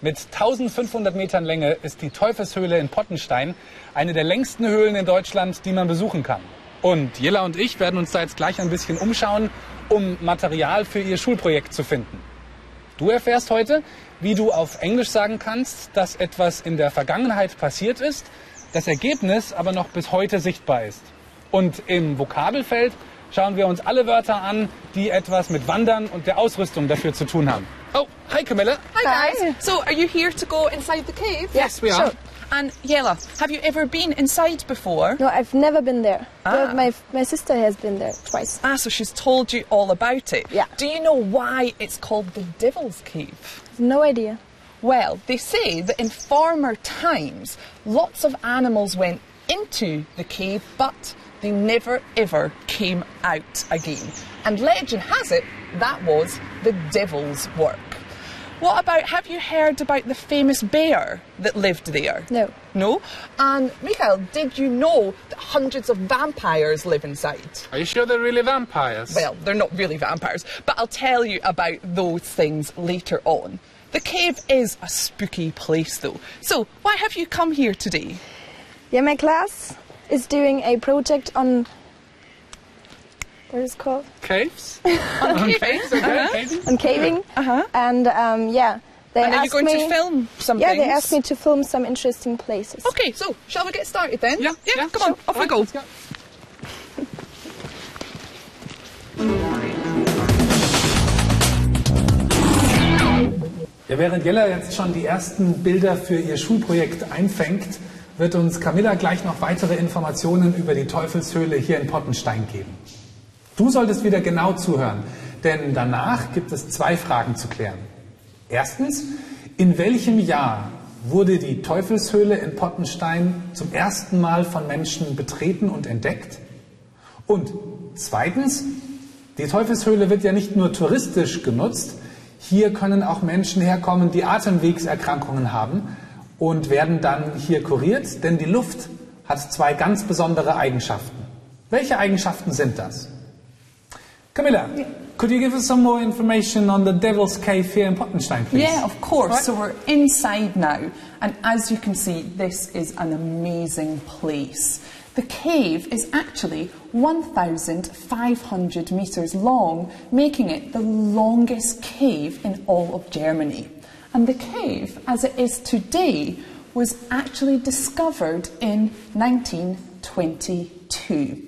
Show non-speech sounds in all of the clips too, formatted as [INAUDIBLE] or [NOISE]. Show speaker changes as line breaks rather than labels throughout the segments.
Mit 1500 Metern Länge ist die Teufelshöhle in Pottenstein eine der längsten Höhlen in Deutschland, die man besuchen kann. Und Jella und ich werden uns da jetzt gleich ein bisschen umschauen, um Material für ihr Schulprojekt zu finden. Du erfährst heute, wie du auf Englisch sagen kannst, dass etwas in der Vergangenheit passiert ist, das Ergebnis aber noch bis heute sichtbar ist. Und im Vokabelfeld schauen wir uns alle Wörter an, die etwas mit Wandern und der Ausrüstung dafür zu tun haben. Oh, hi Camilla.
Hi guys. So, are you here to go inside the cave?
Yes, we are.
Sure. And Yella, have you ever been inside before?
No, I've never been there.
Ah.
But my my sister has been there twice.
Ah, so she's told you all about it.
Yeah.
Do you know why it's called the Devil's Cave?
No idea.
Well, they say that in former times, lots of animals went into the cave, but they never ever came out again. And legend has it that was the devil's work. What about, have you heard about the famous bear that lived there?
No.
No? And Michael, did you know that hundreds of vampires live inside?
Are you sure they're really vampires?
Well, they're not really vampires, but I'll tell you about those things later on. The cave is a spooky place, though. So, why have you come here today?
Yeah, my class is doing a project on what is it called
caves? [LAUGHS]
On
caves, okay. Caves?
on caving.
Uh-huh.
And um, yeah, they
And are you going
me.
to film some
yeah,
things?
they asked me to film some interesting places.
Okay, so shall we get started then?
Yeah,
yeah.
yeah,
come on,
sure.
off we
Right,
go.
let's go. Ja, während Jella jetzt schon die ersten Bilder für ihr Schulprojekt einfängt, wird uns Camilla gleich noch weitere Informationen über die Teufelshöhle hier in Pottenstein geben. Du solltest wieder genau zuhören, denn danach gibt es zwei Fragen zu klären. Erstens, in welchem Jahr wurde die Teufelshöhle in Pottenstein zum ersten Mal von Menschen betreten und entdeckt? Und zweitens, die Teufelshöhle wird ja nicht nur touristisch genutzt, hier können auch Menschen herkommen, die Atemwegserkrankungen haben und werden dann hier kuriert, denn die Luft hat zwei ganz besondere Eigenschaften. Welche Eigenschaften sind das? Camilla, could you give us some more information on the Devil's Cave here in Pottenstein, please?
Yeah, of course.
Right.
So we're inside now, and as you can see, this is an amazing place. The cave is actually 1,500 metres long, making it the longest cave in all of Germany. And the cave, as it is today, was actually discovered in 1922.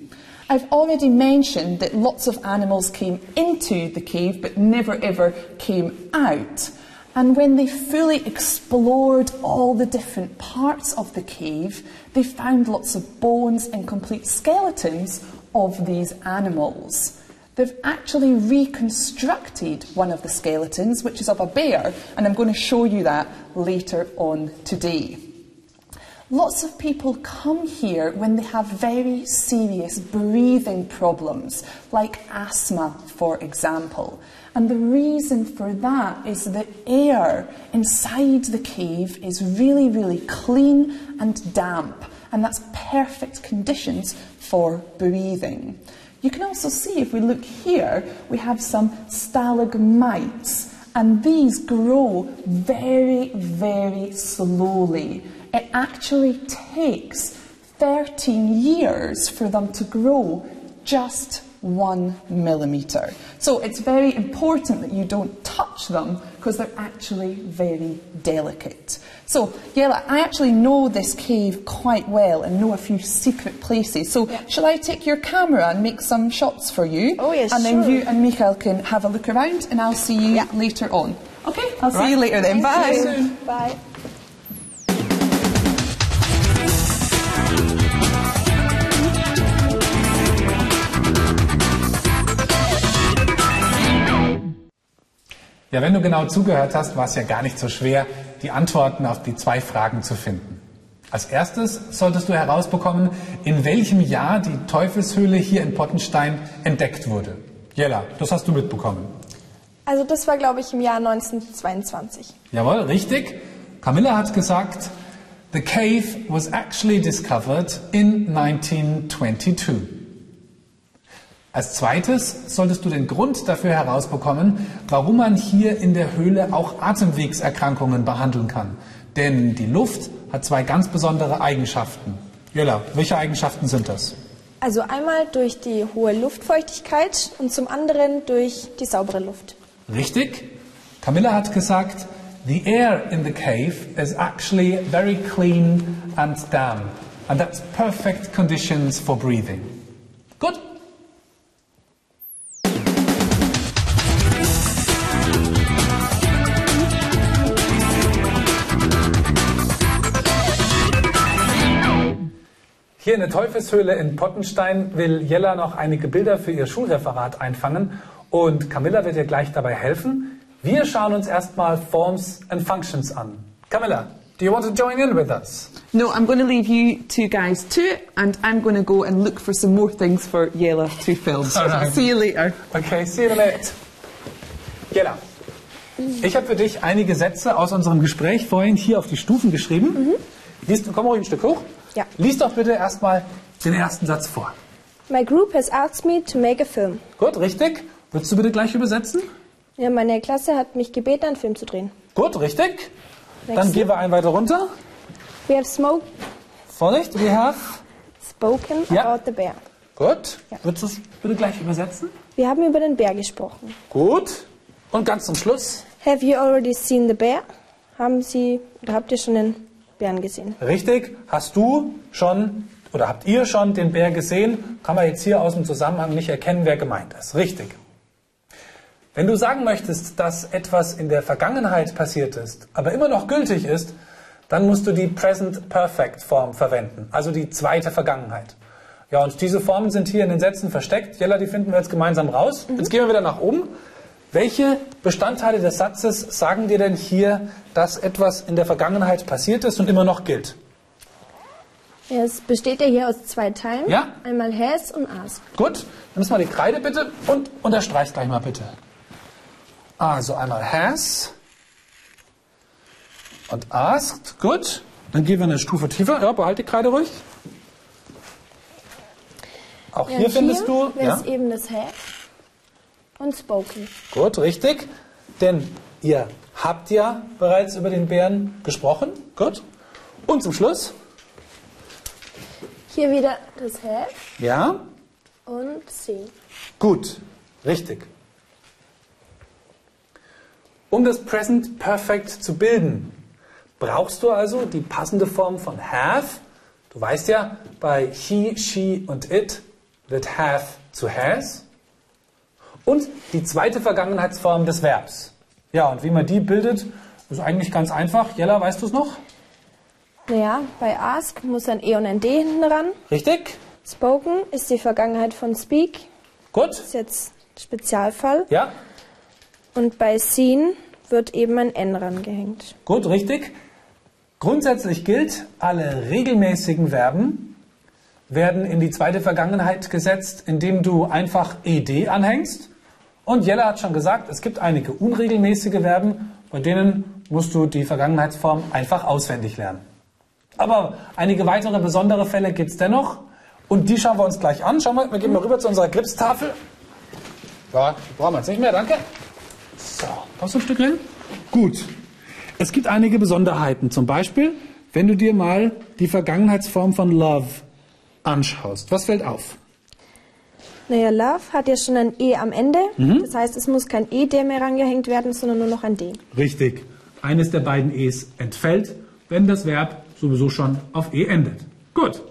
I've already mentioned that lots of animals came into the cave but never ever came out. And when they fully explored all the different parts of the cave, they found lots of bones and complete skeletons of these animals. They've actually reconstructed one of the skeletons, which is of a bear, and I'm going to show you that later on today. Lots of people come here when they have very serious breathing problems, like asthma, for example. And the reason for that is the air inside the cave is really, really clean and damp, and that's perfect conditions for breathing. You can also see if we look here, we have some stalagmites, and these grow very, very slowly. It actually takes 13 years for them to grow just one millimetre. So it's very important that you don't touch them because they're actually very delicate. So, Yella, I actually know this cave quite well and know a few secret places. So, shall I take your camera and make some shots for you?
Oh, yes,
And then
sure.
you and Michael can have a look around and I'll see you
Yeah.
later on. Okay, I'll see
Right.
you later then. Bye.
See you soon. Bye.
Ja, wenn du genau zugehört hast, war es ja gar nicht so schwer, die Antworten auf die zwei Fragen zu finden. Als erstes solltest du herausbekommen, in welchem Jahr die Teufelshöhle hier in Pottenstein entdeckt wurde. Jella, das hast du mitbekommen.
Also das war, glaube ich, im Jahr 1922.
Jawohl, richtig. Camilla hat gesagt, the cave was actually discovered in 1922. Als zweites solltest du den Grund dafür herausbekommen, warum man hier in der Höhle auch Atemwegserkrankungen behandeln kann. Denn die Luft hat zwei ganz besondere Eigenschaften. Jella, welche Eigenschaften sind das?
Also einmal durch die hohe Luftfeuchtigkeit und zum anderen durch die saubere Luft.
Richtig? Camilla hat gesagt, the air in the cave is actually very clean and damp. And that's perfect conditions for breathing. Gut? Hier in der Teufelshöhle in Pottenstein will Jella noch einige Bilder für ihr Schulreferat einfangen und Camilla wird ihr gleich dabei helfen. Wir schauen uns erstmal Forms and Functions an. Camilla, do you want to join in with us?
No, I'm going to leave you two guys to it, and I'm going to go and look for some more things for Yella to film.
Right.
See you later.
Okay, see you minute. Jella, ich habe für dich einige Sätze aus unserem Gespräch vorhin hier auf die Stufen geschrieben. Liest, komm ruhig ein Stück hoch.
Ja.
Lies doch bitte erstmal den ersten Satz vor.
My group has asked me to make a film.
Gut, richtig. Würdest du bitte gleich übersetzen?
Ja, meine Klasse hat mich gebeten, einen Film zu drehen.
Gut, richtig. Dann
Nächste.
gehen wir einen weiter runter.
We have smoke,
Vorsicht, we have.
spoken
Ja.
about the bear.
Gut.
Ja.
Würdest du es bitte gleich übersetzen?
Wir haben über den Bär gesprochen.
Gut. Und ganz zum Schluss.
Have you already seen the bear? Haben Sie oder habt ihr schon den Bären gesehen?
Richtig. Hast du schon oder habt ihr schon den Bär gesehen? Kann man jetzt hier aus dem Zusammenhang nicht erkennen, wer gemeint ist. Richtig. Wenn du sagen möchtest, dass etwas in der Vergangenheit passiert ist, aber immer noch gültig ist, dann musst du die Present Perfect Form verwenden, also die zweite Vergangenheit. Ja, und diese Formen sind hier in den Sätzen versteckt. Jella, die finden wir jetzt gemeinsam raus. Jetzt gehen wir wieder nach oben. Welche Bestandteile des Satzes sagen dir denn hier, dass etwas in der Vergangenheit passiert ist und immer noch gilt?
Es besteht ja hier aus zwei Teilen.
Ja.
Einmal has und ask.
Gut, nimm mal die Kreide bitte und unterstreich's gleich mal bitte. Also einmal has und asked. Gut, dann gehen wir eine Stufe tiefer. Ja, behalt die Kreide ruhig. Auch
Ja,
hier findest
hier
du. Ja,
eben das have und spoken.
gut, richtig. Denn ihr habt ja bereits über den Bären gesprochen. Gut. Und zum Schluss.
Hier wieder das have
Ja,
und seen.
Gut, richtig. Um das Present Perfect zu bilden, brauchst du also die passende Form von have. Du weißt ja, bei he, she und it wird have zu has. Und die zweite Vergangenheitsform des Verbs. Ja, und wie man die bildet, ist eigentlich ganz einfach. Jella, weißt du es noch?
Naja, bei ask muss ein e und ein d hinten ran.
Richtig?
Spoken ist die Vergangenheit von speak.
Gut?
ist jetzt Spezialfall.
Ja?
Und bei seen wird eben ein n rangehängt.
Gut, richtig. Grundsätzlich gilt, alle regelmäßigen Verben werden in die zweite Vergangenheit gesetzt, indem du einfach ed anhängst. Und Jella hat schon gesagt, es gibt einige unregelmäßige Verben, bei denen musst du die Vergangenheitsform einfach auswendig lernen. Aber einige weitere besondere Fälle gibt es dennoch. Und die schauen wir uns gleich an. Schauen wir, wir gehen mal rüber zu unserer Gripstafel. Ja, brauchen wir jetzt nicht mehr, danke. So, kommst du ein Stück rein? Gut. Es gibt einige Besonderheiten. Zum Beispiel, wenn du dir mal die Vergangenheitsform von love anschaust. Was fällt auf?
Naja, love hat ja schon ein e am Ende. Das heißt, es muss kein ed mehr rangehängt werden, sondern nur noch ein d.
Richtig. Eines der beiden e's entfällt, wenn das Verb sowieso schon auf e endet. Gut.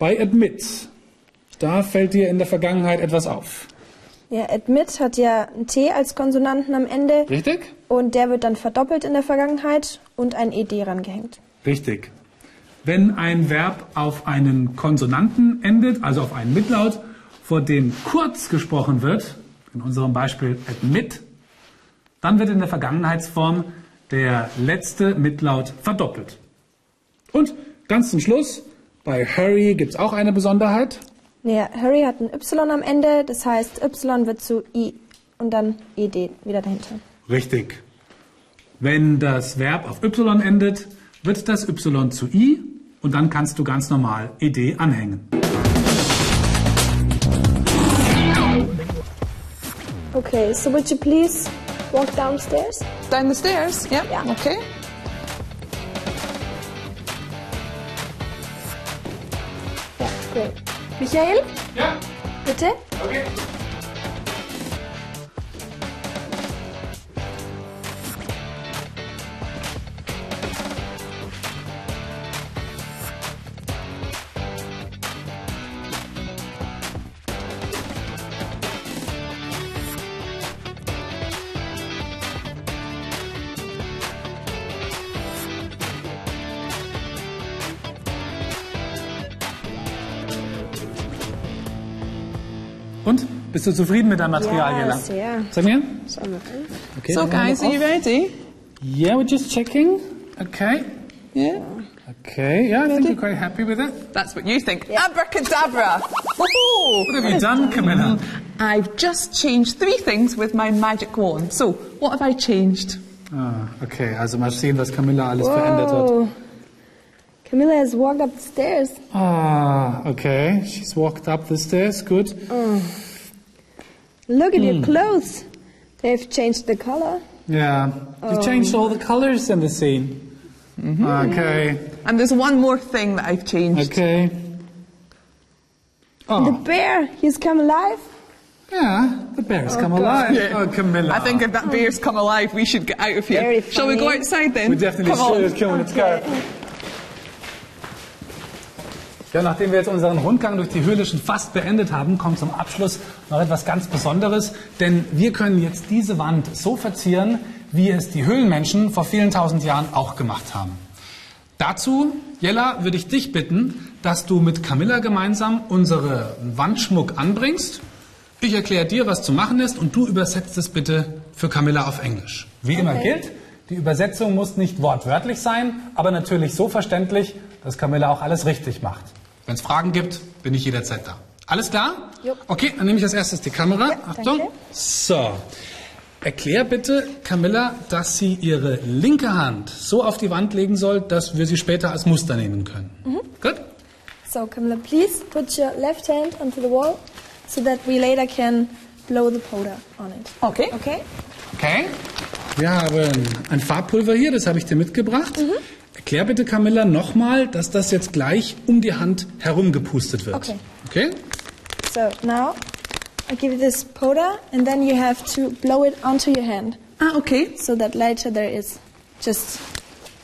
Bei admit, da fällt dir in der Vergangenheit etwas auf.
Ja, admit hat ja ein t als Konsonanten am Ende
Richtig?
und der wird dann verdoppelt in der Vergangenheit und ein ed rangehängt.
Richtig. Wenn ein Verb auf einen Konsonanten endet, also auf einen Mitlaut, vor dem kurz gesprochen wird, in unserem Beispiel admit, dann wird in der Vergangenheitsform der letzte Mitlaut verdoppelt. Und ganz zum Schluss, bei hurry gibt es auch eine Besonderheit.
Naja, Harry hat ein y am Ende, das heißt, y wird zu i und dann ed wieder dahinter.
Richtig. Wenn das Verb auf y endet, wird das y zu i und dann kannst du ganz normal ed anhängen.
Okay, so would you please walk downstairs?
Down the stairs? Yep.
Yeah.
Okay.
Ja, great. Michael,
Ja,
bitte?
okay. Und? Bist du zufrieden mit deinem Material,
Ja,
Jella?
sehr.
Sag mir. Okay,
So, guys, are you ready?
Yeah, we're just checking. Okay.
Yeah.
Okay, yeah, I think we're quite happy with it.
That's what you think. Abracadabra! Woohoo!
What have you done, Camilla? [LAUGHS]
I've just changed three things with my magic wand. So, what have I changed?
Ah, okay, also mal sehen, was Camilla alles verändert hat.
Whoa. Camilla has walked up the stairs.
Ah, okay. She's walked up the stairs. Good.
Look at
Hmm.
your clothes. They've changed the color.
Yeah. You changed all the colors in the scene. Okay.
And there's one more thing that I've changed.
Okay.
The
Oh,
bear, he's come alive.
yeah. The bear's come alive.
Yeah.
Oh, Camilla.
I think if that bear's come alive, we should get out of here.
Very
Shall we go outside then?
we definitely
Come on.
should. Come on, let's go. Ja, nachdem wir jetzt unseren Rundgang durch die Höhle schon fast beendet haben, kommt zum Abschluss noch etwas ganz Besonderes. Denn wir können jetzt diese Wand so verzieren, wie es die Höhlenmenschen vor vielen tausend Jahren auch gemacht haben. Dazu, Jella, würde ich dich bitten, dass du mit Camilla gemeinsam unsere Wandschmuck anbringst. Ich erkläre dir, was zu machen ist und du übersetzt es bitte für Camilla auf Englisch. Wie immer
Okay.
gilt, die Übersetzung muss nicht wortwörtlich sein, aber natürlich so verständlich, dass Camilla auch alles richtig macht. Wenn es Fragen gibt, bin ich jederzeit da. Alles klar?
Jupp.
Okay, dann nehme ich als erstes die Kamera.
Ja,
Achtung.
danke.
So. Erklär bitte Camilla, dass sie ihre linke Hand so auf die Wand legen soll, dass wir sie später als Muster nehmen können.
Mhm.
Gut?
So, Camilla, please put your left hand onto the wall so that we later can blow the powder on it.
Okay.
Okay?
Okay. Wir haben ein Farbpulver hier, das habe ich dir mitgebracht.
Mhm.
Erklär bitte Camilla nochmal, dass das jetzt gleich um die Hand herumgepustet wird.
Okay.
Okay?
So, now I give you this powder and then you have to blow it onto your hand
Ah, okay.
so that later there is just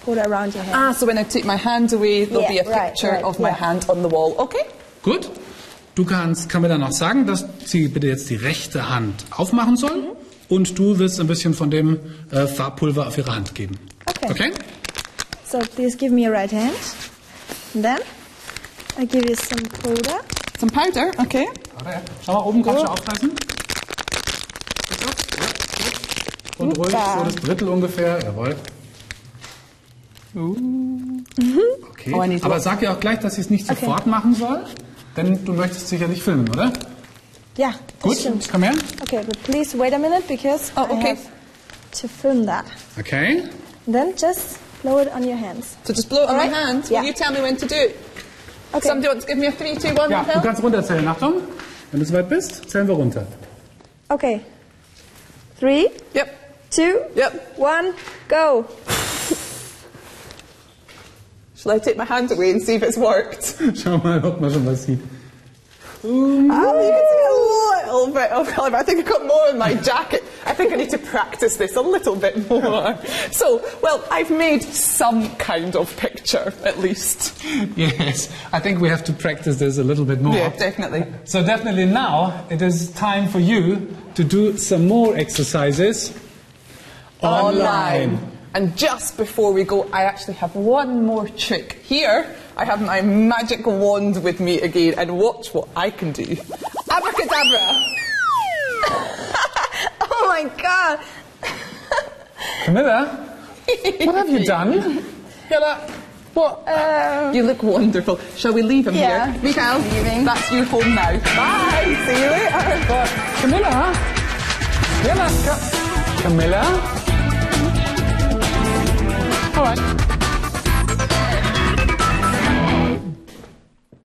powder around your hand.
Ah, so when I take my hand away, there'll
Yeah,
be a
right,
picture
right,
of my
yeah.
hand on the wall. Okay.
Gut. Du kannst Camilla noch sagen, dass sie bitte jetzt die rechte Hand aufmachen soll
Mhm.
Und du wirst ein bisschen von dem äh, Farbpulver auf ihre Hand geben.
Okay.
Okay?
So please give me your right hand. And then I give you some powder.
Some powder. Okay.
Schau mal oben, kannst du
Oh.
aufreißen? Und ruhig, so das Drittel ungefähr. Jawohl. Okay.
Oh, I need
Aber sag ihr auch gleich, dass sie es nicht
Okay.
sofort machen soll, denn du möchtest sicherlich filmen, oder?
Yeah,
Gut,
das stimmt.
komm her.
Okay, but please wait a minute because
Oh,
I have to film that.
Okay.
Then just blow it on your hands.
So just blow it on my
Alright.
hand.
Yeah.
Will you tell me when to do it?
Okay.
Somebody wants to give me a three, two, one,
Ja, du
Phil?
kannst runterzählen. Achtung. Wenn du soweit bist, zählen wir runter.
Okay. Three,
Yep.
two,
Yep.
one, go.
Shall I take my hand away and see if it's worked? [LAUGHS]
Schau mal, ob man schon was sieht.
Ah, you can see a little bit of colour, but I think I've got more in my jacket. I think I need to practice this a little bit more. So, well, I've made some kind of picture, at least.
Yes, I think we have to practice this a little bit more.
Yeah, definitely.
So definitely now it is time for you to do some more exercises online.
And just before we go, I actually have one more trick. Here, I have my magic wand with me again, and watch what I can do. Abracadabra! [LAUGHS]
Oh my god.
Camilla, what have you [LAUGHS] done?
Yella, what?
Um,
you look wonderful. Shall we leave him
Yeah.
here? Mikael,
Leaving.
that's your home now. Bye! See you later!
Camilla? Camilla? Camilla? All right.